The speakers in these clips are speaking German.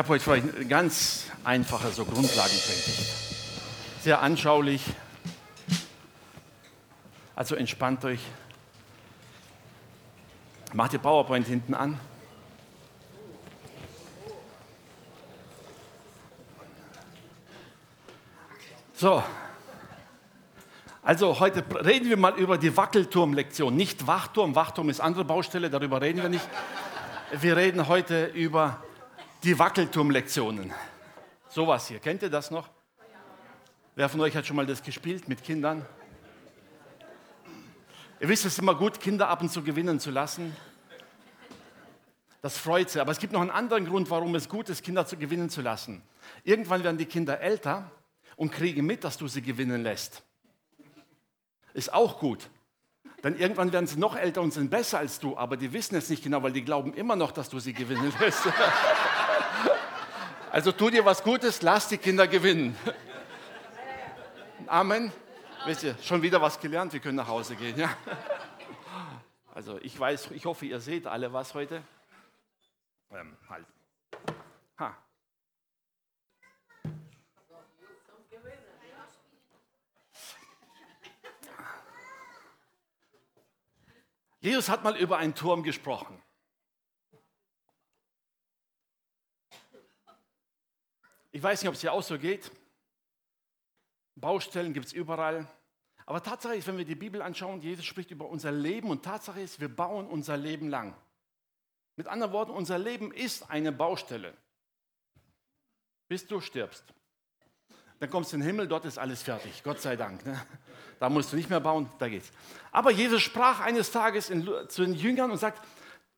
habe heute für euch eine ganz einfache so Grundlagenpredigt. Sehr anschaulich. Also entspannt euch. Macht ihr PowerPoint hinten an. So, also heute reden wir mal über die Wackelturmlektion. Nicht Wachturm, Wachturm ist andere Baustelle, darüber reden wir nicht. Wir reden heute über die Wackelturmlektionen. Sowas hier, kennt ihr das noch? Wer von euch hat schon mal das gespielt mit Kindern? Ihr wisst, es ist immer gut, Kinder ab und zu gewinnen zu lassen. Das freut sie. Aber es gibt noch einen anderen Grund, warum es gut ist, Kinder zu gewinnen zu lassen. Irgendwann werden die Kinder älter und kriegen mit, dass du sie gewinnen lässt. Ist auch gut. Denn irgendwann werden sie noch älter und sind besser als du, aber die wissen es nicht genau, weil die glauben immer noch, dass du sie gewinnen lässt. Also tu dir was Gutes, lass die Kinder gewinnen. Amen. Wisst ihr, schon wieder was gelernt, wir können nach Hause gehen. Ja? Also ich weiß, ich hoffe, ihr seht alle was heute. Ähm, halt. Ha. Jesus hat mal über einen Turm gesprochen. Ich weiß nicht, ob es hier auch so geht. Baustellen gibt es überall. Aber Tatsache ist, wenn wir die Bibel anschauen, Jesus spricht über unser Leben und Tatsache ist, wir bauen unser Leben lang. Mit anderen Worten, unser Leben ist eine Baustelle. Bis du stirbst. Dann kommst du in den Himmel, dort ist alles fertig. Gott sei Dank. Ne? Da musst du nicht mehr bauen, da geht's. Aber Jesus sprach eines Tages in, zu den Jüngern und sagt,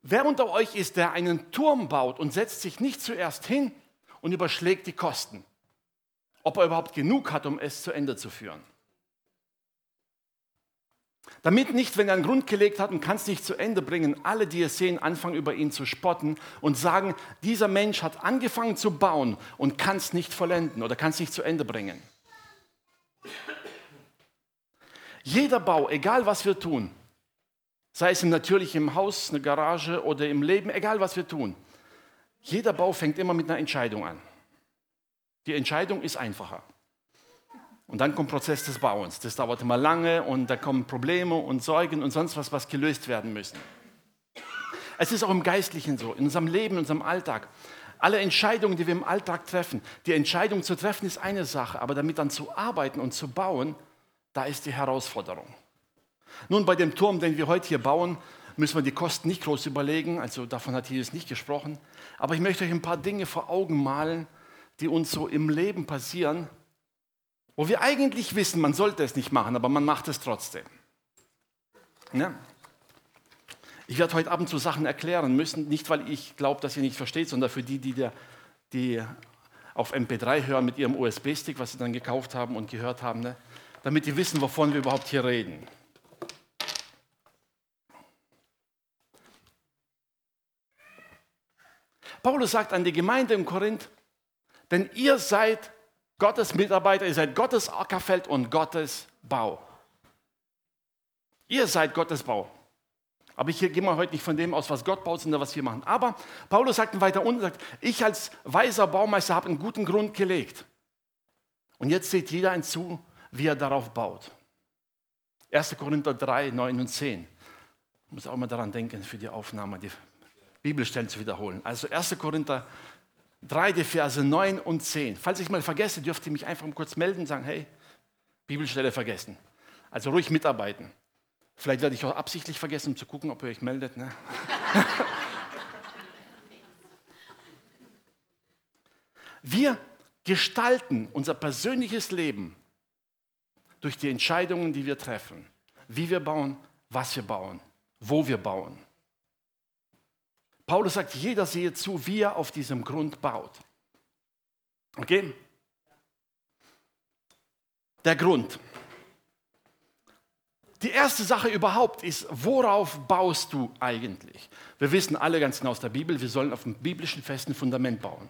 wer unter euch ist, der einen Turm baut und setzt sich nicht zuerst hin und überschlägt die Kosten, ob er überhaupt genug hat, um es zu Ende zu führen. Damit nicht, wenn er einen Grund gelegt hat und kann es nicht zu Ende bringen, alle, die es sehen, anfangen über ihn zu spotten und sagen, dieser Mensch hat angefangen zu bauen und kann es nicht vollenden oder kann es nicht zu Ende bringen. Jeder Bau, egal was wir tun, sei es natürlich im Haus, eine Garage oder im Leben, egal was wir tun, jeder Bau fängt immer mit einer Entscheidung an. Die Entscheidung ist einfacher. Und dann kommt der Prozess des Bauens. Das dauert immer lange und da kommen Probleme und Sorgen und sonst was, was gelöst werden müssen. Es ist auch im Geistlichen so, in unserem Leben, in unserem Alltag. Alle Entscheidungen, die wir im Alltag treffen, die Entscheidung zu treffen ist eine Sache, aber damit dann zu arbeiten und zu bauen, da ist die Herausforderung. Nun, bei dem Turm, den wir heute hier bauen, müssen wir die Kosten nicht groß überlegen, also davon hat Jesus nicht gesprochen. Aber ich möchte euch ein paar Dinge vor Augen malen, die uns so im Leben passieren, wo wir eigentlich wissen, man sollte es nicht machen, aber man macht es trotzdem. Ja? Ich werde heute Abend so Sachen erklären müssen, nicht weil ich glaube, dass ihr nicht versteht, sondern für die, die, der, die auf MP3 hören mit ihrem USB-Stick, was sie dann gekauft haben und gehört haben, ne? damit die wissen, wovon wir überhaupt hier reden. Paulus sagt an die Gemeinde in Korinth, denn ihr seid Gottes Mitarbeiter, ihr seid Gottes Ackerfeld und Gottes Bau. Ihr seid Gottes Bau. Aber ich gehe mal heute nicht von dem aus, was Gott baut, sondern was wir machen. Aber Paulus sagt weiter unten, sagt, ich als weiser Baumeister habe einen guten Grund gelegt. Und jetzt seht jeder ein zu, wie er darauf baut. 1. Korinther 3, 9 und 10. Ich muss auch mal daran denken für die Aufnahme, die Bibelstellen zu wiederholen. Also 1. Korinther 3, die Verse 9 und 10. Falls ich mal vergesse, dürft ihr mich einfach mal kurz melden und sagen, hey, Bibelstelle vergessen. Also ruhig mitarbeiten. Vielleicht werde ich auch absichtlich vergessen, um zu gucken, ob ihr euch meldet. Ne? Wir gestalten unser persönliches Leben durch die Entscheidungen, die wir treffen. Wie wir bauen, was wir bauen, wo wir bauen. Paulus sagt, jeder sehe zu, wie er auf diesem Grund baut. Okay? Der Grund. Die erste Sache überhaupt ist, worauf baust du eigentlich? Wir wissen alle ganz genau aus der Bibel, wir sollen auf einem biblischen festen Fundament bauen.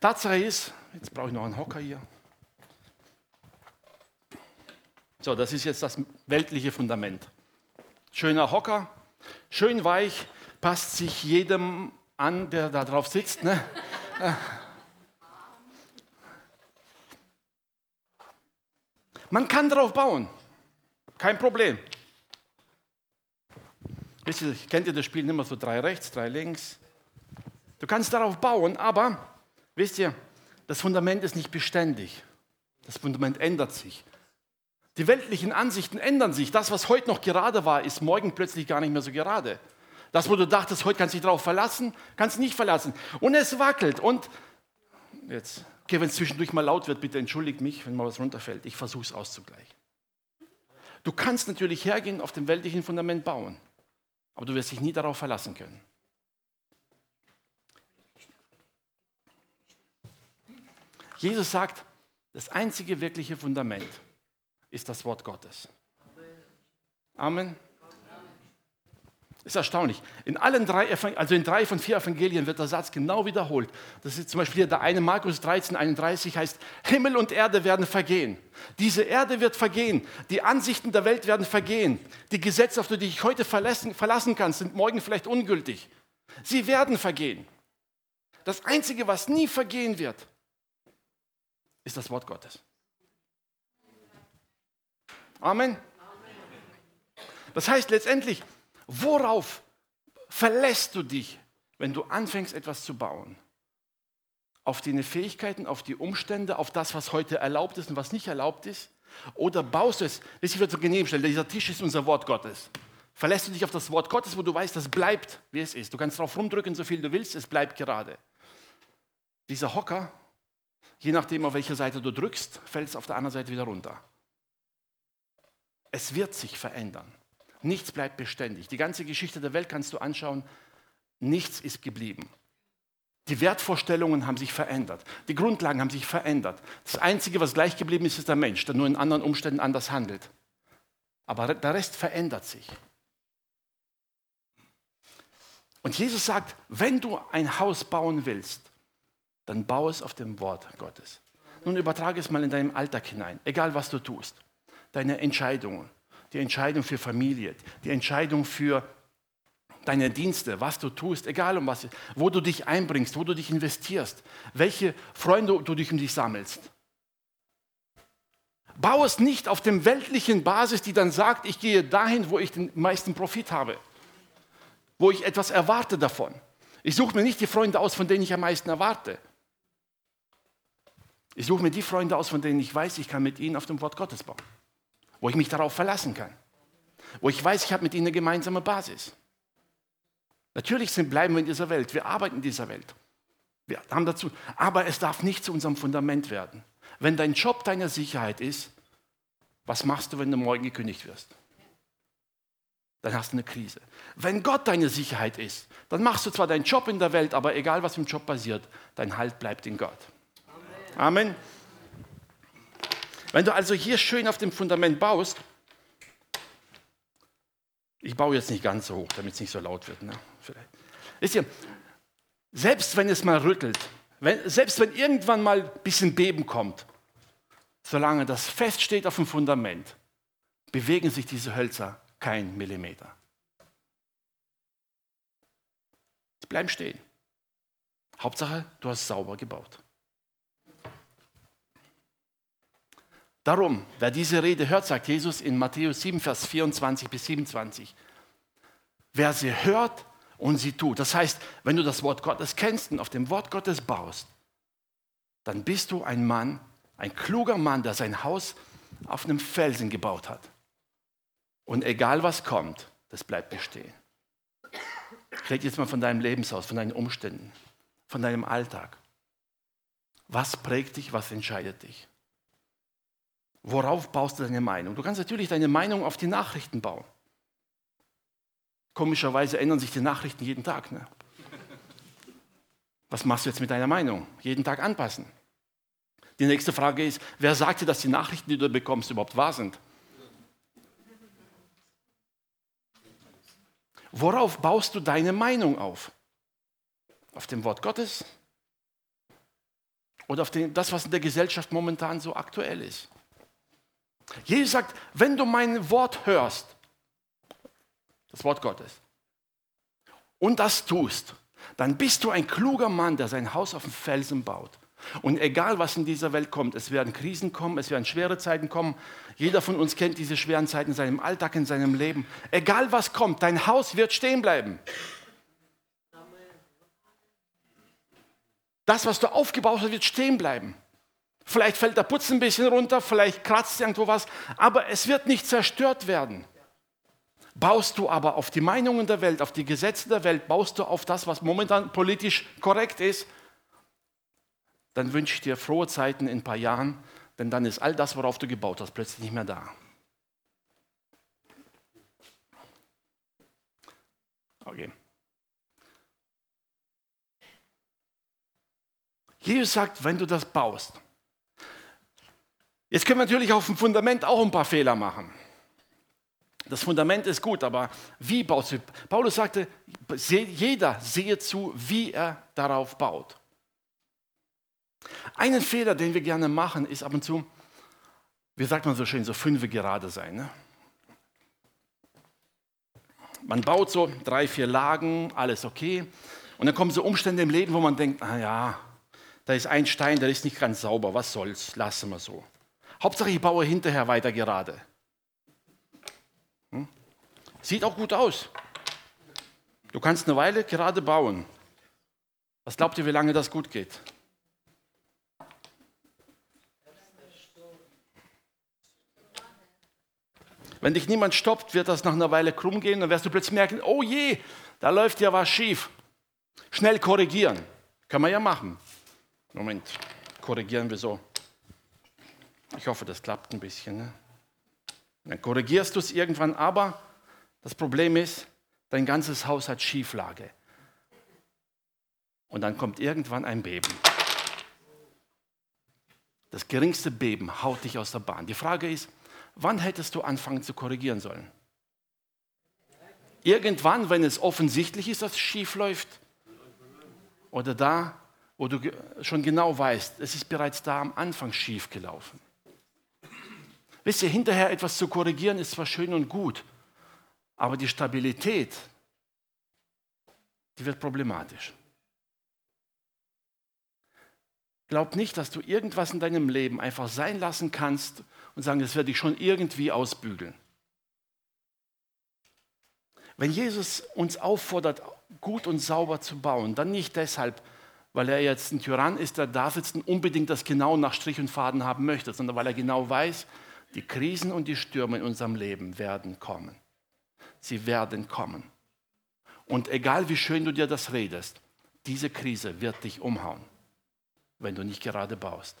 Tatsache ist, jetzt brauche ich noch einen Hocker hier. So, das ist jetzt das weltliche Fundament. Schöner Hocker, Schön weich, passt sich jedem an, der da drauf sitzt. Ne? Man kann darauf bauen. Kein Problem. Wisst ihr, kennt ihr das Spiel immer so drei rechts, drei links? Du kannst darauf bauen, aber wisst ihr, das Fundament ist nicht beständig. Das Fundament ändert sich. Die weltlichen Ansichten ändern sich. Das, was heute noch gerade war, ist morgen plötzlich gar nicht mehr so gerade. Das, wo du dachtest, heute kannst du dich darauf verlassen, kannst du nicht verlassen. Und es wackelt. Und jetzt, okay, wenn es zwischendurch mal laut wird, bitte entschuldigt mich, wenn mal was runterfällt. Ich versuche es auszugleichen. Du kannst natürlich hergehen, auf dem weltlichen Fundament bauen, aber du wirst dich nie darauf verlassen können. Jesus sagt, das einzige wirkliche Fundament ist das Wort Gottes. Amen. Ist erstaunlich. In allen drei, also in drei von vier Evangelien wird der Satz genau wiederholt. Das ist zum Beispiel der eine Markus 13, 31 heißt, Himmel und Erde werden vergehen. Diese Erde wird vergehen. Die Ansichten der Welt werden vergehen. Die Gesetze, auf die du dich heute verlassen, verlassen kannst, sind morgen vielleicht ungültig. Sie werden vergehen. Das Einzige, was nie vergehen wird, ist das Wort Gottes. Amen. Das heißt letztendlich, worauf verlässt du dich, wenn du anfängst, etwas zu bauen? Auf deine Fähigkeiten, auf die Umstände, auf das, was heute erlaubt ist und was nicht erlaubt ist? Oder baust du es, das wird so genehm stellen, dieser Tisch ist unser Wort Gottes. Verlässt du dich auf das Wort Gottes, wo du weißt, das bleibt, wie es ist. Du kannst drauf rumdrücken, so viel du willst, es bleibt gerade. Dieser Hocker, je nachdem, auf welche Seite du drückst, fällt es auf der anderen Seite wieder runter. Es wird sich verändern. Nichts bleibt beständig. Die ganze Geschichte der Welt kannst du anschauen. Nichts ist geblieben. Die Wertvorstellungen haben sich verändert. Die Grundlagen haben sich verändert. Das Einzige, was gleich geblieben ist, ist der Mensch, der nur in anderen Umständen anders handelt. Aber der Rest verändert sich. Und Jesus sagt, wenn du ein Haus bauen willst, dann baue es auf dem Wort Gottes. Nun übertrage es mal in deinem Alltag hinein, egal was du tust deine Entscheidungen. Die Entscheidung für Familie, die Entscheidung für deine Dienste, was du tust, egal um was, wo du dich einbringst, wo du dich investierst, welche Freunde du dich um dich sammelst. Bau es nicht auf dem weltlichen Basis, die dann sagt, ich gehe dahin, wo ich den meisten Profit habe, wo ich etwas erwarte davon. Ich suche mir nicht die Freunde aus, von denen ich am meisten erwarte. Ich suche mir die Freunde aus, von denen ich weiß, ich kann mit ihnen auf dem Wort Gottes bauen wo ich mich darauf verlassen kann, wo ich weiß, ich habe mit ihnen eine gemeinsame Basis. Natürlich sind, bleiben wir in dieser Welt, wir arbeiten in dieser Welt. Wir haben dazu, aber es darf nicht zu unserem Fundament werden. Wenn dein Job deine Sicherheit ist, was machst du, wenn du morgen gekündigt wirst? Dann hast du eine Krise. Wenn Gott deine Sicherheit ist, dann machst du zwar deinen Job in der Welt, aber egal was im Job passiert, dein Halt bleibt in Gott. Amen. Amen. Wenn du also hier schön auf dem Fundament baust, ich baue jetzt nicht ganz so hoch, damit es nicht so laut wird. Ne? Vielleicht. Wisst ihr, selbst wenn es mal rüttelt, wenn, selbst wenn irgendwann mal ein bisschen Beben kommt, solange das fest steht auf dem Fundament, bewegen sich diese Hölzer kein Millimeter. Sie bleiben stehen. Hauptsache, du hast sauber gebaut. Darum, wer diese Rede hört, sagt Jesus in Matthäus 7, Vers 24 bis 27, wer sie hört und sie tut, das heißt, wenn du das Wort Gottes kennst und auf dem Wort Gottes baust, dann bist du ein Mann, ein kluger Mann, der sein Haus auf einem Felsen gebaut hat. Und egal was kommt, das bleibt bestehen. Red jetzt mal von deinem Lebenshaus, von deinen Umständen, von deinem Alltag. Was prägt dich, was entscheidet dich? Worauf baust du deine Meinung? Du kannst natürlich deine Meinung auf die Nachrichten bauen. Komischerweise ändern sich die Nachrichten jeden Tag. Ne? Was machst du jetzt mit deiner Meinung? Jeden Tag anpassen. Die nächste Frage ist, wer sagt dir, dass die Nachrichten, die du bekommst, überhaupt wahr sind? Worauf baust du deine Meinung auf? Auf dem Wort Gottes? Oder auf den, das, was in der Gesellschaft momentan so aktuell ist? Jesus sagt, wenn du mein Wort hörst, das Wort Gottes, und das tust, dann bist du ein kluger Mann, der sein Haus auf dem Felsen baut. Und egal, was in dieser Welt kommt, es werden Krisen kommen, es werden schwere Zeiten kommen. Jeder von uns kennt diese schweren Zeiten in seinem Alltag, in seinem Leben. Egal, was kommt, dein Haus wird stehen bleiben. Das, was du aufgebaut hast, wird stehen bleiben. Vielleicht fällt der Putz ein bisschen runter, vielleicht kratzt irgendwo was, aber es wird nicht zerstört werden. Baust du aber auf die Meinungen der Welt, auf die Gesetze der Welt, baust du auf das, was momentan politisch korrekt ist, dann wünsche ich dir frohe Zeiten in ein paar Jahren, denn dann ist all das, worauf du gebaut hast, plötzlich nicht mehr da. Okay. Jesus sagt, wenn du das baust. Jetzt können wir natürlich auf dem Fundament auch ein paar Fehler machen. Das Fundament ist gut, aber wie baust du? Paulus sagte, jeder sehe zu, wie er darauf baut. Einen Fehler, den wir gerne machen, ist ab und zu, wie sagt man so schön, so fünfe gerade sein. Ne? Man baut so drei, vier Lagen, alles okay. Und dann kommen so Umstände im Leben, wo man denkt, ah ja, da ist ein Stein, der ist nicht ganz sauber, was soll's, lassen wir so. Hauptsache, ich baue hinterher weiter gerade. Sieht auch gut aus. Du kannst eine Weile gerade bauen. Was glaubt ihr, wie lange das gut geht? Wenn dich niemand stoppt, wird das nach einer Weile krumm gehen, dann wirst du plötzlich merken, oh je, da läuft ja was schief. Schnell korrigieren. Kann man ja machen. Moment, korrigieren wir so. Ich hoffe, das klappt ein bisschen. Ne? Dann korrigierst du es irgendwann, aber das Problem ist, dein ganzes Haus hat Schieflage. Und dann kommt irgendwann ein Beben. Das geringste Beben haut dich aus der Bahn. Die Frage ist, wann hättest du anfangen zu korrigieren sollen? Irgendwann, wenn es offensichtlich ist, dass es schief läuft? Oder da, wo du schon genau weißt, es ist bereits da am Anfang schief gelaufen? Wisst ihr, hinterher etwas zu korrigieren ist zwar schön und gut, aber die Stabilität, die wird problematisch. Glaub nicht, dass du irgendwas in deinem Leben einfach sein lassen kannst und sagen, das werde ich schon irgendwie ausbügeln. Wenn Jesus uns auffordert, gut und sauber zu bauen, dann nicht deshalb, weil er jetzt ein Tyrann ist, der da sitzt und unbedingt das genau nach Strich und Faden haben möchte, sondern weil er genau weiß, die Krisen und die Stürme in unserem Leben werden kommen sie werden kommen. Und egal wie schön du dir das redest, diese Krise wird dich umhauen, wenn du nicht gerade baust.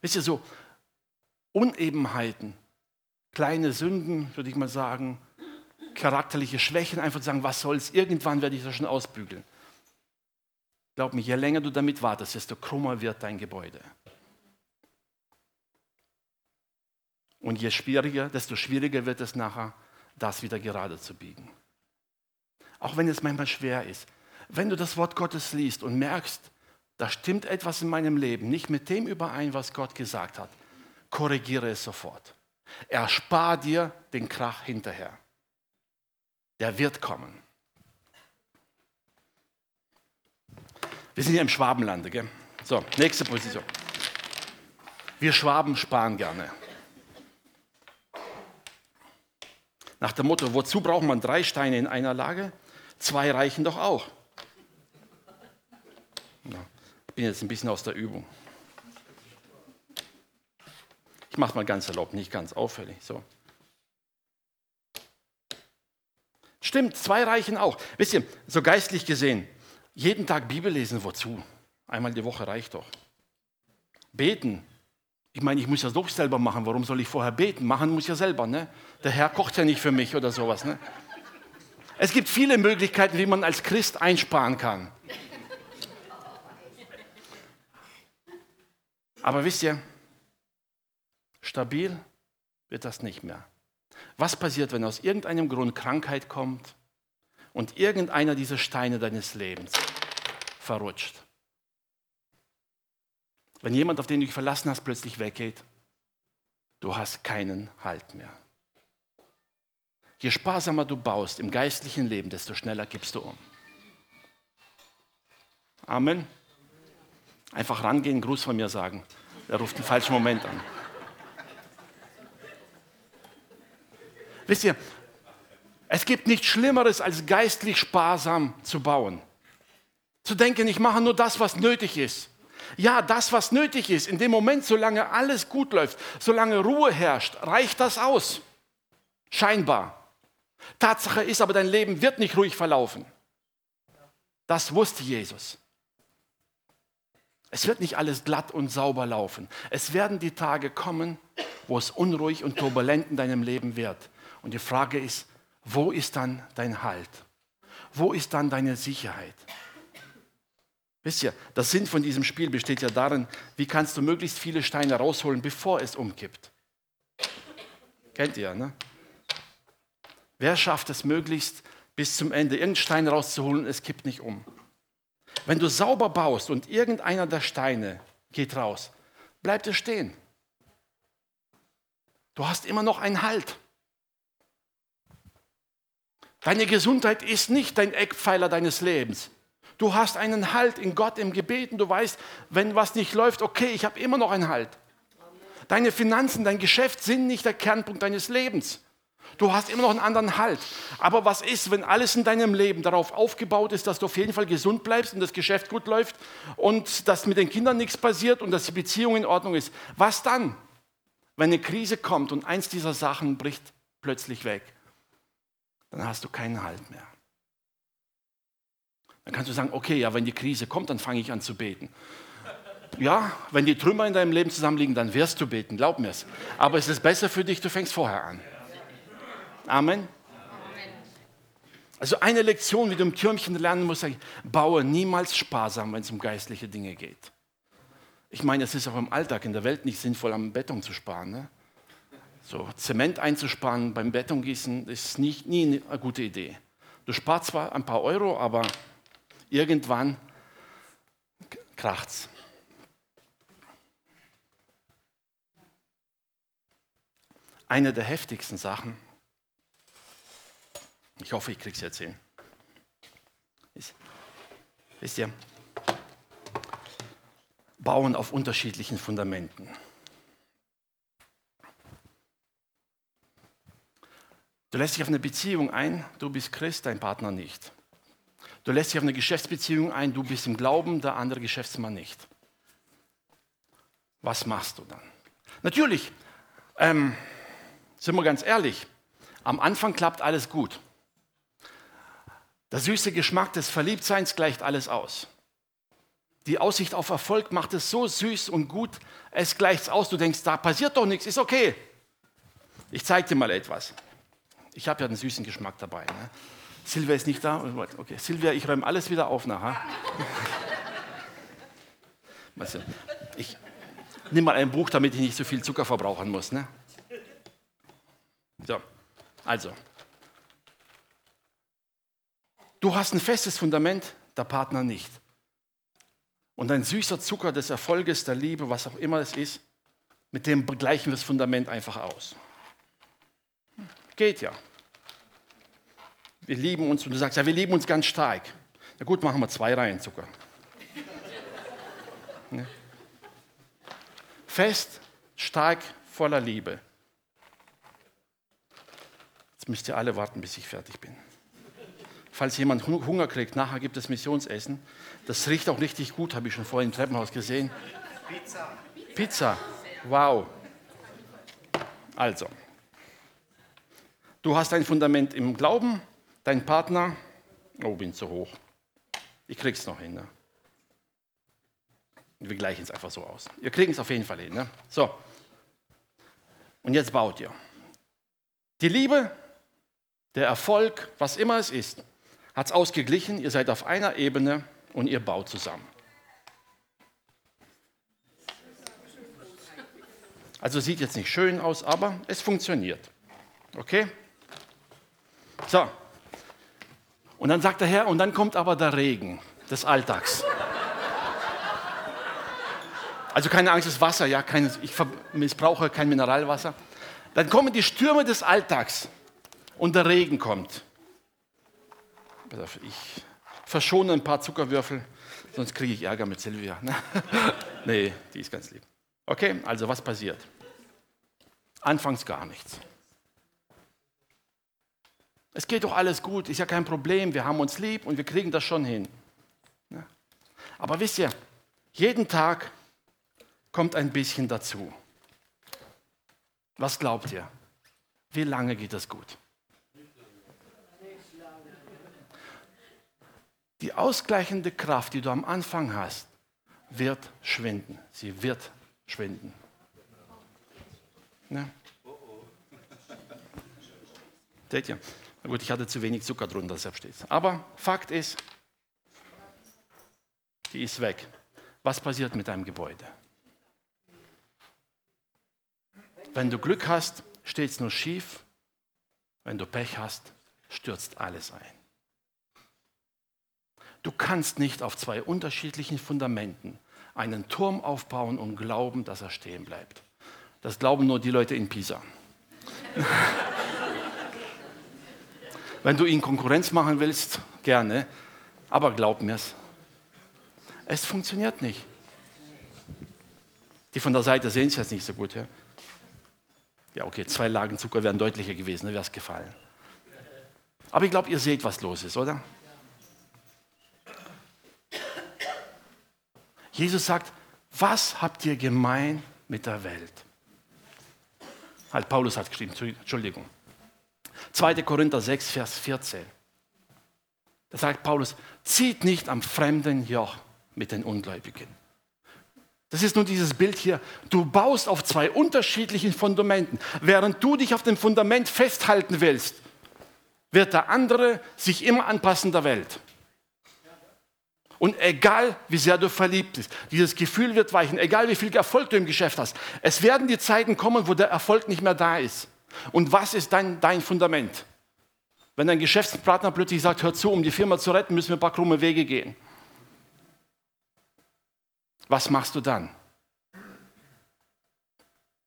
Wisst ihr so, Unebenheiten, kleine Sünden, würde ich mal sagen, charakterliche Schwächen, einfach sagen, was soll's, irgendwann werde ich das schon ausbügeln. Glaub mir, je länger du damit wartest, desto krummer wird dein Gebäude. Und je schwieriger, desto schwieriger wird es nachher, das wieder gerade zu biegen. Auch wenn es manchmal schwer ist. Wenn du das Wort Gottes liest und merkst, da stimmt etwas in meinem Leben nicht mit dem überein, was Gott gesagt hat, korrigiere es sofort. Erspar dir den Krach hinterher. Der wird kommen. Wir sind hier im Schwabenlande, gell? So, nächste Position. Wir Schwaben sparen gerne. Nach dem Motto, wozu braucht man drei Steine in einer Lage? Zwei reichen doch auch. Ja, ich bin jetzt ein bisschen aus der Übung. Ich mache mal ganz erlaubt, nicht ganz auffällig. So. Stimmt, zwei reichen auch. Wisst ihr, so geistlich gesehen, jeden Tag Bibel lesen, wozu? Einmal die Woche reicht doch. Beten, ich meine, ich muss das doch selber machen. Warum soll ich vorher beten? Machen muss ich ja selber. Ne? Der Herr kocht ja nicht für mich oder sowas. Ne? Es gibt viele Möglichkeiten, wie man als Christ einsparen kann. Aber wisst ihr, stabil wird das nicht mehr. Was passiert, wenn aus irgendeinem Grund Krankheit kommt und irgendeiner dieser Steine deines Lebens verrutscht? Wenn jemand, auf den du dich verlassen hast, plötzlich weggeht, du hast keinen Halt mehr. Je sparsamer du baust im geistlichen Leben, desto schneller gibst du um. Amen. Einfach rangehen, Gruß von mir sagen. Er ruft den falschen Moment an. Wisst ihr, es gibt nichts Schlimmeres, als geistlich sparsam zu bauen. Zu denken, ich mache nur das, was nötig ist. Ja, das, was nötig ist, in dem Moment, solange alles gut läuft, solange Ruhe herrscht, reicht das aus. Scheinbar. Tatsache ist aber, dein Leben wird nicht ruhig verlaufen. Das wusste Jesus. Es wird nicht alles glatt und sauber laufen. Es werden die Tage kommen, wo es unruhig und turbulent in deinem Leben wird. Und die Frage ist, wo ist dann dein Halt? Wo ist dann deine Sicherheit? Wisst ihr, der Sinn von diesem Spiel besteht ja darin, wie kannst du möglichst viele Steine rausholen, bevor es umkippt. Kennt ihr, ne? Wer schafft es möglichst bis zum Ende, irgendeinen Stein rauszuholen, es kippt nicht um? Wenn du sauber baust und irgendeiner der Steine geht raus, bleibt es stehen. Du hast immer noch einen Halt. Deine Gesundheit ist nicht dein Eckpfeiler deines Lebens. Du hast einen Halt in Gott im Gebeten. Du weißt, wenn was nicht läuft, okay, ich habe immer noch einen Halt. Deine Finanzen, dein Geschäft sind nicht der Kernpunkt deines Lebens. Du hast immer noch einen anderen Halt. Aber was ist, wenn alles in deinem Leben darauf aufgebaut ist, dass du auf jeden Fall gesund bleibst und das Geschäft gut läuft und dass mit den Kindern nichts passiert und dass die Beziehung in Ordnung ist? Was dann, wenn eine Krise kommt und eins dieser Sachen bricht plötzlich weg? Dann hast du keinen Halt mehr. Dann kannst du sagen, okay, ja, wenn die Krise kommt, dann fange ich an zu beten. Ja, wenn die Trümmer in deinem Leben zusammenliegen, dann wirst du beten, glaub mir es. Aber es ist besser für dich, du fängst vorher an. Amen. Also eine Lektion, wie du im Türmchen lernen musst, baue niemals sparsam, wenn es um geistliche Dinge geht. Ich meine, es ist auch im Alltag in der Welt nicht sinnvoll, am Beton zu sparen. Ne? So Zement einzusparen beim Betongießen ist nicht, nie eine gute Idee. Du sparst zwar ein paar Euro, aber irgendwann kracht's. Eine der heftigsten Sachen, ich hoffe, ich kriege es jetzt hin. Wisst ihr, bauen auf unterschiedlichen Fundamenten. Du lässt dich auf eine Beziehung ein, du bist Christ, dein Partner nicht. Du lässt dich auf eine Geschäftsbeziehung ein, du bist im Glauben, der andere Geschäftsmann nicht. Was machst du dann? Natürlich, ähm, sind wir ganz ehrlich, am Anfang klappt alles gut. Der süße Geschmack des Verliebtseins gleicht alles aus. Die Aussicht auf Erfolg macht es so süß und gut, es gleicht aus. Du denkst, da passiert doch nichts, ist okay. Ich zeige dir mal etwas. Ich habe ja einen süßen Geschmack dabei. Ne? Silvia ist nicht da. Okay, Silvia, ich räume alles wieder auf nachher. ich nehme mal ein Buch, damit ich nicht so viel Zucker verbrauchen muss. Ne? So, also, Du hast ein festes Fundament, der Partner nicht. Und ein süßer Zucker des Erfolges, der Liebe, was auch immer es ist, mit dem gleichen wir das Fundament einfach aus. Geht ja. Wir lieben uns und du sagst, ja, wir lieben uns ganz stark. Na gut, machen wir zwei Reihen Zucker. Ne? Fest, stark, voller Liebe. Jetzt müsst ihr alle warten, bis ich fertig bin falls jemand Hunger kriegt, nachher gibt es Missionsessen. Das riecht auch richtig gut, habe ich schon vorhin im Treppenhaus gesehen. Pizza. Pizza. Wow. Also, du hast ein Fundament im Glauben, dein Partner, oh, bin zu hoch. Ich krieg's noch hin. Ne? Wir gleichen es einfach so aus. Wir kriegen es auf jeden Fall hin. Ne? So. Und jetzt baut ihr. Die Liebe, der Erfolg, was immer es ist, hat es ausgeglichen, ihr seid auf einer Ebene und ihr baut zusammen. Also sieht jetzt nicht schön aus, aber es funktioniert. Okay? So. Und dann sagt der Herr, und dann kommt aber der Regen des Alltags. Also keine Angst, das Wasser, ja, kein, ich missbrauche kein Mineralwasser. Dann kommen die Stürme des Alltags. und der Regen kommt. Ich verschone ein paar Zuckerwürfel, sonst kriege ich Ärger mit Silvia. nee, die ist ganz lieb. Okay, also was passiert? Anfangs gar nichts. Es geht doch alles gut, ist ja kein Problem, wir haben uns lieb und wir kriegen das schon hin. Aber wisst ihr, jeden Tag kommt ein bisschen dazu. Was glaubt ihr? Wie lange geht das gut? Die ausgleichende Kraft, die du am Anfang hast, wird schwinden. Sie wird schwinden. Ne? Seht ihr? Na gut, ich hatte zu wenig Zucker drunter, deshalb steht Aber Fakt ist, die ist weg. Was passiert mit deinem Gebäude? Wenn du Glück hast, steht es nur schief. Wenn du Pech hast, stürzt alles ein. Du kannst nicht auf zwei unterschiedlichen Fundamenten einen Turm aufbauen und glauben, dass er stehen bleibt. Das glauben nur die Leute in Pisa. Wenn du ihnen Konkurrenz machen willst, gerne, aber glaub mir's, es funktioniert nicht. Die von der Seite sehen es jetzt nicht so gut. Ja, ja okay, zwei Lagen Zucker wären deutlicher gewesen, wäre es gefallen. Aber ich glaube, ihr seht, was los ist, oder? Jesus sagt, was habt ihr gemein mit der Welt? Halt, Paulus hat geschrieben, Entschuldigung. 2. Korinther 6, Vers 14. Da sagt Paulus, zieht nicht am fremden Joch mit den Ungläubigen. Das ist nun dieses Bild hier. Du baust auf zwei unterschiedlichen Fundamenten. Während du dich auf dem Fundament festhalten willst, wird der andere sich immer anpassen der Welt. Und egal, wie sehr du verliebt bist, dieses Gefühl wird weichen, egal wie viel Erfolg du im Geschäft hast, es werden die Zeiten kommen, wo der Erfolg nicht mehr da ist. Und was ist dein, dein Fundament? Wenn dein Geschäftspartner plötzlich sagt, hör zu, um die Firma zu retten, müssen wir ein paar krumme Wege gehen. Was machst du dann?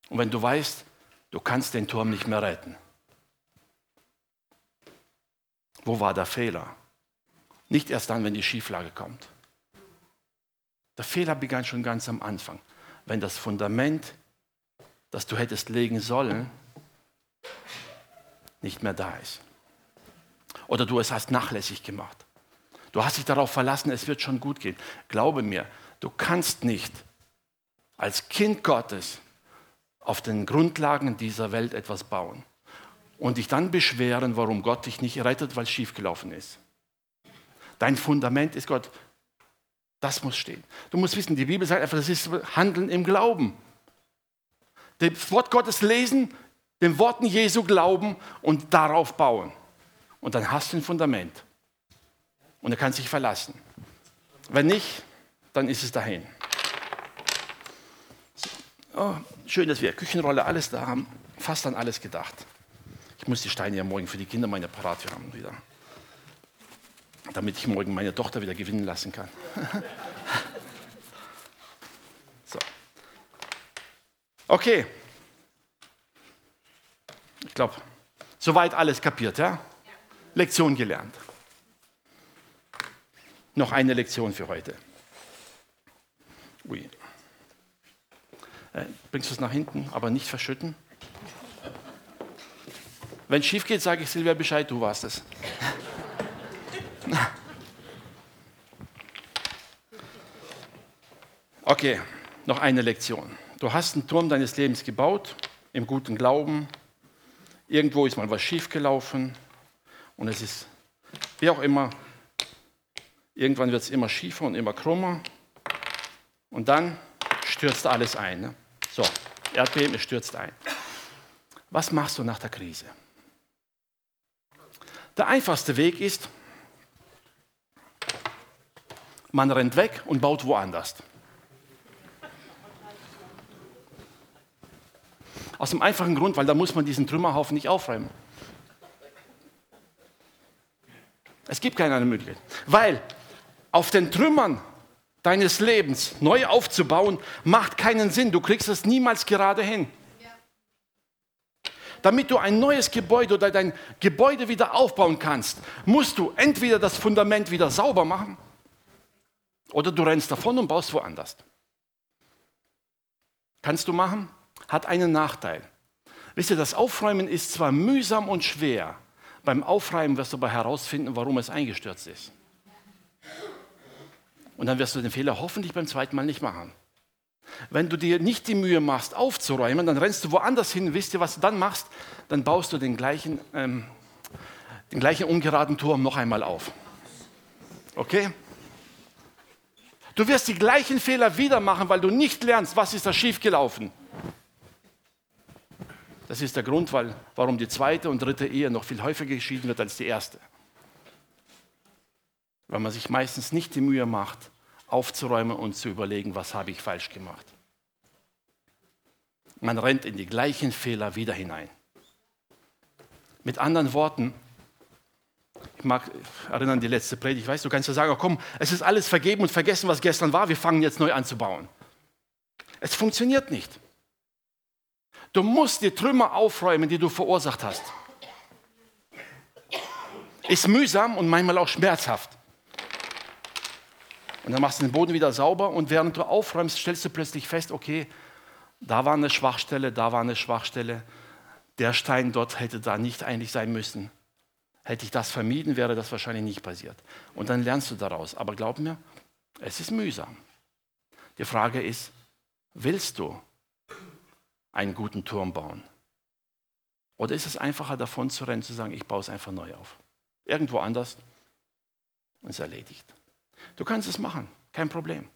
Und wenn du weißt, du kannst den Turm nicht mehr retten. Wo war der Fehler? Nicht erst dann, wenn die Schieflage kommt. Der Fehler begann schon ganz am Anfang. Wenn das Fundament, das du hättest legen sollen, nicht mehr da ist. Oder du es hast nachlässig gemacht. Du hast dich darauf verlassen, es wird schon gut gehen. Glaube mir, du kannst nicht als Kind Gottes auf den Grundlagen dieser Welt etwas bauen und dich dann beschweren, warum Gott dich nicht rettet, weil es schiefgelaufen ist. Dein Fundament ist Gott. Das muss stehen. Du musst wissen, die Bibel sagt einfach, das ist Handeln im Glauben. Das Wort Gottes lesen, den Worten Jesu glauben und darauf bauen. Und dann hast du ein Fundament. Und er kann sich verlassen. Wenn nicht, dann ist es dahin. Oh, schön, dass wir Küchenrolle, alles da haben. Fast an alles gedacht. Ich muss die Steine ja morgen für die Kinder meine parat haben wieder damit ich morgen meine Tochter wieder gewinnen lassen kann. so. Okay. Ich glaube, soweit alles kapiert, ja? Lektion gelernt. Noch eine Lektion für heute. Ui. Äh, bringst du es nach hinten, aber nicht verschütten? Wenn es schief geht, sage ich Silvia Bescheid, du warst es. Okay, noch eine Lektion. Du hast einen Turm deines Lebens gebaut, im guten Glauben. Irgendwo ist mal was schiefgelaufen und es ist, wie auch immer, irgendwann wird es immer schiefer und immer krummer und dann stürzt alles ein. Ne? So, Erdbeben, es stürzt ein. Was machst du nach der Krise? Der einfachste Weg ist, man rennt weg und baut woanders. Aus dem einfachen Grund, weil da muss man diesen Trümmerhaufen nicht aufräumen. Es gibt keine andere Möglichkeit. Weil auf den Trümmern deines Lebens neu aufzubauen, macht keinen Sinn. Du kriegst es niemals gerade hin. Damit du ein neues Gebäude oder dein Gebäude wieder aufbauen kannst, musst du entweder das Fundament wieder sauber machen oder du rennst davon und baust woanders. Kannst du machen, hat einen Nachteil. Wisst ihr, das Aufräumen ist zwar mühsam und schwer, beim Aufräumen wirst du aber herausfinden, warum es eingestürzt ist. Und dann wirst du den Fehler hoffentlich beim zweiten Mal nicht machen. Wenn du dir nicht die Mühe machst, aufzuräumen, dann rennst du woanders hin. Wisst ihr, was du dann machst? Dann baust du den gleichen, ähm, den gleichen ungeraden Turm noch einmal auf. Okay? Du wirst die gleichen Fehler wieder machen, weil du nicht lernst, was ist da schiefgelaufen. Das ist der Grund, weil, warum die zweite und dritte Ehe noch viel häufiger geschieden wird als die erste. Weil man sich meistens nicht die Mühe macht, aufzuräumen und zu überlegen, was habe ich falsch gemacht. Man rennt in die gleichen Fehler wieder hinein. Mit anderen Worten, ich mag erinnern an die letzte Predigt, weißt du, kannst ja sagen, oh, komm, es ist alles vergeben und vergessen, was gestern war, wir fangen jetzt neu an zu bauen. Es funktioniert nicht. Du musst die Trümmer aufräumen, die du verursacht hast. Ist mühsam und manchmal auch schmerzhaft. Und dann machst du den Boden wieder sauber und während du aufräumst, stellst du plötzlich fest, okay, da war eine Schwachstelle, da war eine Schwachstelle. Der Stein dort hätte da nicht eigentlich sein müssen. Hätte ich das vermieden, wäre das wahrscheinlich nicht passiert. Und dann lernst du daraus. Aber glaub mir, es ist mühsam. Die Frage ist, willst du einen guten Turm bauen? Oder ist es einfacher davon zu rennen, zu sagen, ich baue es einfach neu auf? Irgendwo anders und es erledigt. Du kannst es machen, kein Problem.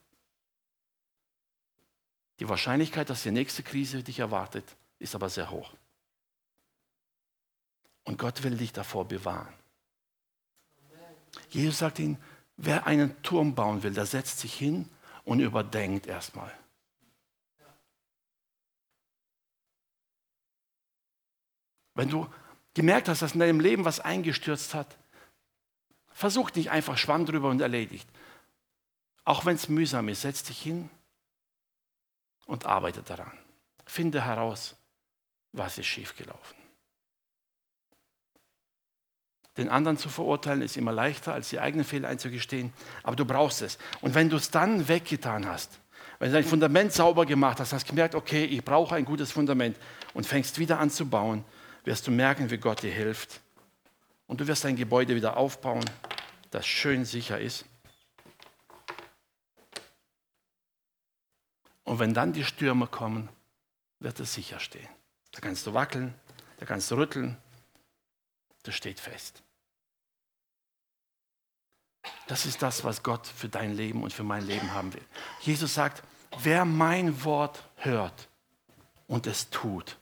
Die Wahrscheinlichkeit, dass die nächste Krise dich erwartet, ist aber sehr hoch. Und Gott will dich davor bewahren. Jesus sagt ihnen, wer einen Turm bauen will, der setzt sich hin und überdenkt erstmal. Wenn du gemerkt hast, dass in deinem Leben was eingestürzt hat, versuch nicht einfach Schwamm drüber und erledigt. Auch wenn es mühsam ist, setz dich hin und arbeite daran. Finde heraus, was ist schiefgelaufen. Den anderen zu verurteilen ist immer leichter, als die eigenen Fehler einzugestehen, aber du brauchst es. Und wenn du es dann weggetan hast, wenn du dein Fundament sauber gemacht hast, hast gemerkt, okay, ich brauche ein gutes Fundament und fängst wieder an zu bauen, wirst du merken, wie Gott dir hilft. Und du wirst dein Gebäude wieder aufbauen, das schön sicher ist. Und wenn dann die Stürme kommen, wird es sicher stehen. Da kannst du wackeln, da kannst du rütteln, das steht fest. Das ist das, was Gott für dein Leben und für mein Leben haben will. Jesus sagt, wer mein Wort hört und es tut,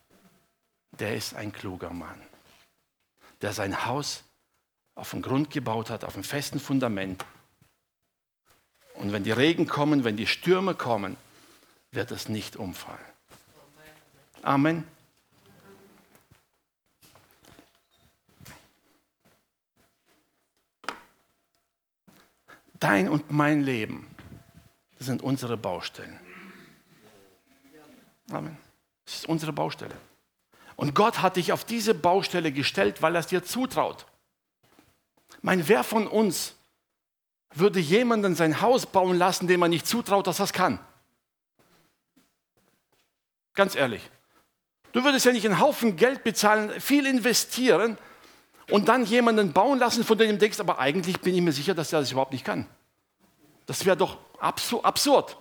der ist ein kluger Mann, der sein Haus auf den Grund gebaut hat, auf einem festen Fundament. Und wenn die Regen kommen, wenn die Stürme kommen, wird es nicht umfallen. Amen. Dein und mein Leben das sind unsere Baustellen. Amen. Das ist unsere Baustelle. Und Gott hat dich auf diese Baustelle gestellt, weil er es dir zutraut. Mein, wer von uns würde jemanden sein Haus bauen lassen, dem man nicht zutraut, dass er es kann? Ganz ehrlich. Du würdest ja nicht einen Haufen Geld bezahlen, viel investieren und dann jemanden bauen lassen, von dem du denkst, aber eigentlich bin ich mir sicher, dass er das überhaupt nicht kann. Das wäre doch absurd.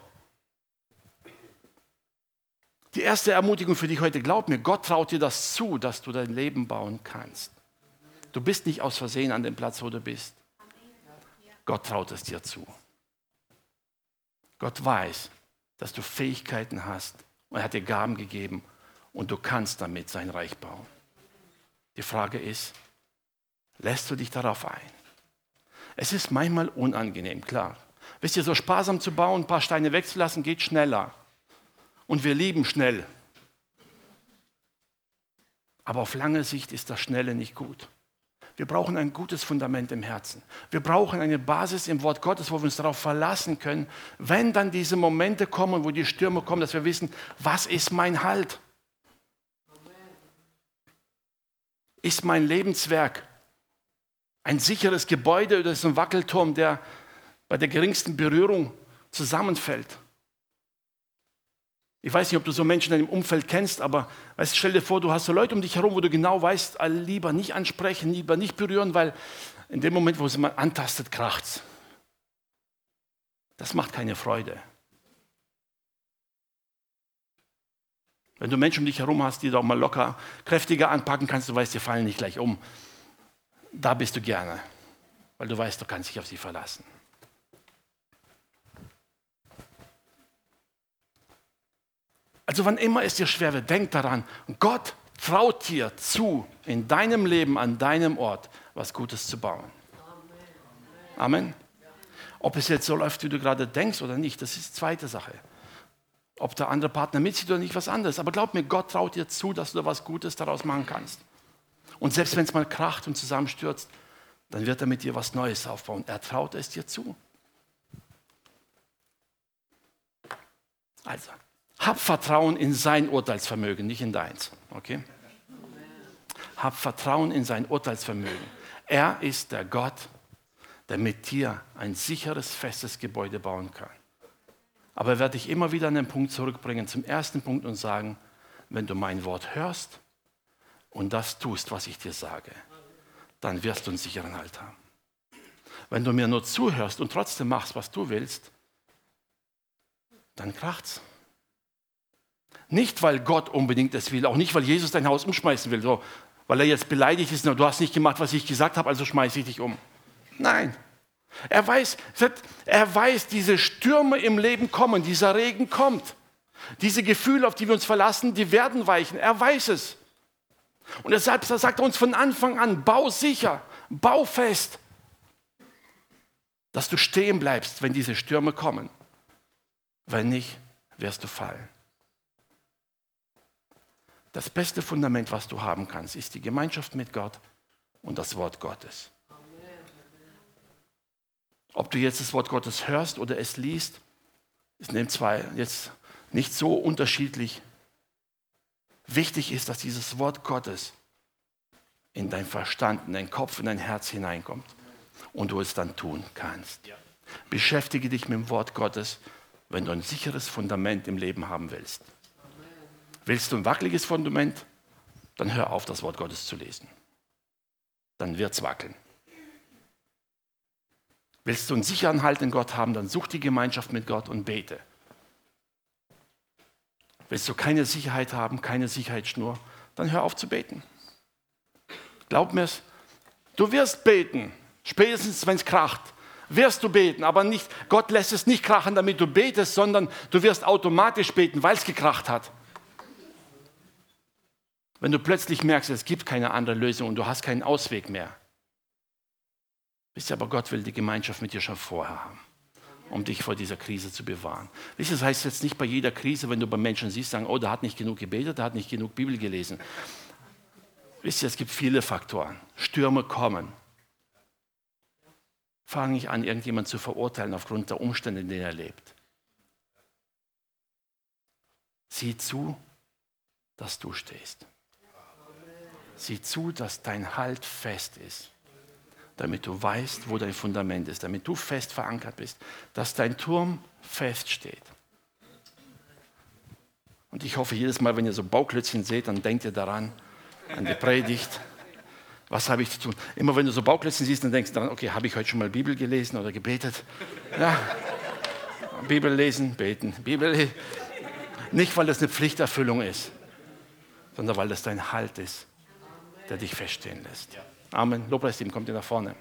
Die erste Ermutigung für dich heute, glaub mir, Gott traut dir das zu, dass du dein Leben bauen kannst. Du bist nicht aus Versehen an dem Platz, wo du bist. Gott traut es dir zu. Gott weiß, dass du Fähigkeiten hast und er hat dir Gaben gegeben und du kannst damit sein Reich bauen. Die Frage ist, lässt du dich darauf ein? Es ist manchmal unangenehm, klar. Wisst ihr, so sparsam zu bauen, ein paar Steine wegzulassen, geht schneller. Und wir lieben schnell. Aber auf lange Sicht ist das Schnelle nicht gut. Wir brauchen ein gutes Fundament im Herzen. Wir brauchen eine Basis im Wort Gottes, wo wir uns darauf verlassen können, wenn dann diese Momente kommen, wo die Stürme kommen, dass wir wissen, was ist mein Halt? Ist mein Lebenswerk ein sicheres Gebäude oder ist ein Wackelturm, der bei der geringsten Berührung zusammenfällt? Ich weiß nicht, ob du so Menschen in deinem Umfeld kennst, aber weißt, stell dir vor, du hast so Leute um dich herum, wo du genau weißt, lieber nicht ansprechen, lieber nicht berühren, weil in dem Moment, wo sie mal antastet, kracht's. Das macht keine Freude. Wenn du Menschen um dich herum hast, die du auch mal locker, kräftiger anpacken kannst, du weißt, die fallen nicht gleich um, da bist du gerne, weil du weißt, du kannst dich auf sie verlassen. Also wann immer es dir schwer wird, denk daran, Gott traut dir zu, in deinem Leben, an deinem Ort, was Gutes zu bauen. Amen. Ob es jetzt so läuft, wie du gerade denkst oder nicht, das ist zweite Sache. Ob der andere Partner mitzieht oder nicht, was anderes. Aber glaub mir, Gott traut dir zu, dass du da was Gutes daraus machen kannst. Und selbst wenn es mal kracht und zusammenstürzt, dann wird er mit dir was Neues aufbauen. Er traut es dir zu. Also, hab Vertrauen in sein Urteilsvermögen, nicht in deins. Okay? Hab Vertrauen in sein Urteilsvermögen. Er ist der Gott, der mit dir ein sicheres, festes Gebäude bauen kann. Aber er wird dich immer wieder an den Punkt zurückbringen, zum ersten Punkt und sagen, wenn du mein Wort hörst und das tust, was ich dir sage, dann wirst du einen sicheren Halt haben. Wenn du mir nur zuhörst und trotzdem machst, was du willst, dann kracht's. Nicht, weil Gott unbedingt es will, auch nicht, weil Jesus dein Haus umschmeißen will, so, weil er jetzt beleidigt ist, du hast nicht gemacht, was ich gesagt habe, also schmeiße ich dich um. Nein. Er weiß, er weiß, diese Stürme im Leben kommen, dieser Regen kommt. Diese Gefühle, auf die wir uns verlassen, die werden weichen. Er weiß es. Und deshalb sagt er uns von Anfang an, bau sicher, bau fest, dass du stehen bleibst, wenn diese Stürme kommen. Wenn nicht, wirst du fallen. Das beste Fundament, was du haben kannst, ist die Gemeinschaft mit Gott und das Wort Gottes. Ob du jetzt das Wort Gottes hörst oder es liest, ist in dem zwei jetzt nicht so unterschiedlich. Wichtig ist, dass dieses Wort Gottes in dein Verstand, in dein Kopf, in dein Herz hineinkommt und du es dann tun kannst. Beschäftige dich mit dem Wort Gottes, wenn du ein sicheres Fundament im Leben haben willst. Willst du ein wackeliges Fundament? Dann hör auf, das Wort Gottes zu lesen. Dann wird es wackeln. Willst du einen sicheren Halt in Gott haben, dann such die Gemeinschaft mit Gott und bete. Willst du keine Sicherheit haben, keine Sicherheitsschnur, dann hör auf zu beten. Glaub mir's, du wirst beten, spätestens wenn es kracht. Wirst du beten, aber nicht, Gott lässt es nicht krachen, damit du betest, sondern du wirst automatisch beten, weil es gekracht hat. Wenn du plötzlich merkst, es gibt keine andere Lösung und du hast keinen Ausweg mehr. Wisst ihr, aber Gott will die Gemeinschaft mit dir schon vorher haben, um dich vor dieser Krise zu bewahren. Wisst ihr, das heißt jetzt nicht bei jeder Krise, wenn du bei Menschen siehst, sagen, oh, der hat nicht genug gebetet, der hat nicht genug Bibel gelesen. Wisst ihr, es gibt viele Faktoren. Stürme kommen. Fange nicht an, irgendjemanden zu verurteilen aufgrund der Umstände, in denen er lebt. Sieh zu, dass du stehst. Sieh zu, dass dein Halt fest ist, damit du weißt, wo dein Fundament ist, damit du fest verankert bist, dass dein Turm fest steht. Und ich hoffe, jedes Mal, wenn ihr so Bauklötzchen seht, dann denkt ihr daran, an die Predigt. Was habe ich zu tun? Immer wenn du so Bauklötzchen siehst, dann denkst du daran, okay, habe ich heute schon mal Bibel gelesen oder gebetet? Ja. Bibel lesen, beten. Bibel lesen. Nicht, weil das eine Pflichterfüllung ist, sondern weil das dein Halt ist der dich feststehen lässt. Amen. Lobpreisteam, kommt ihr nach vorne.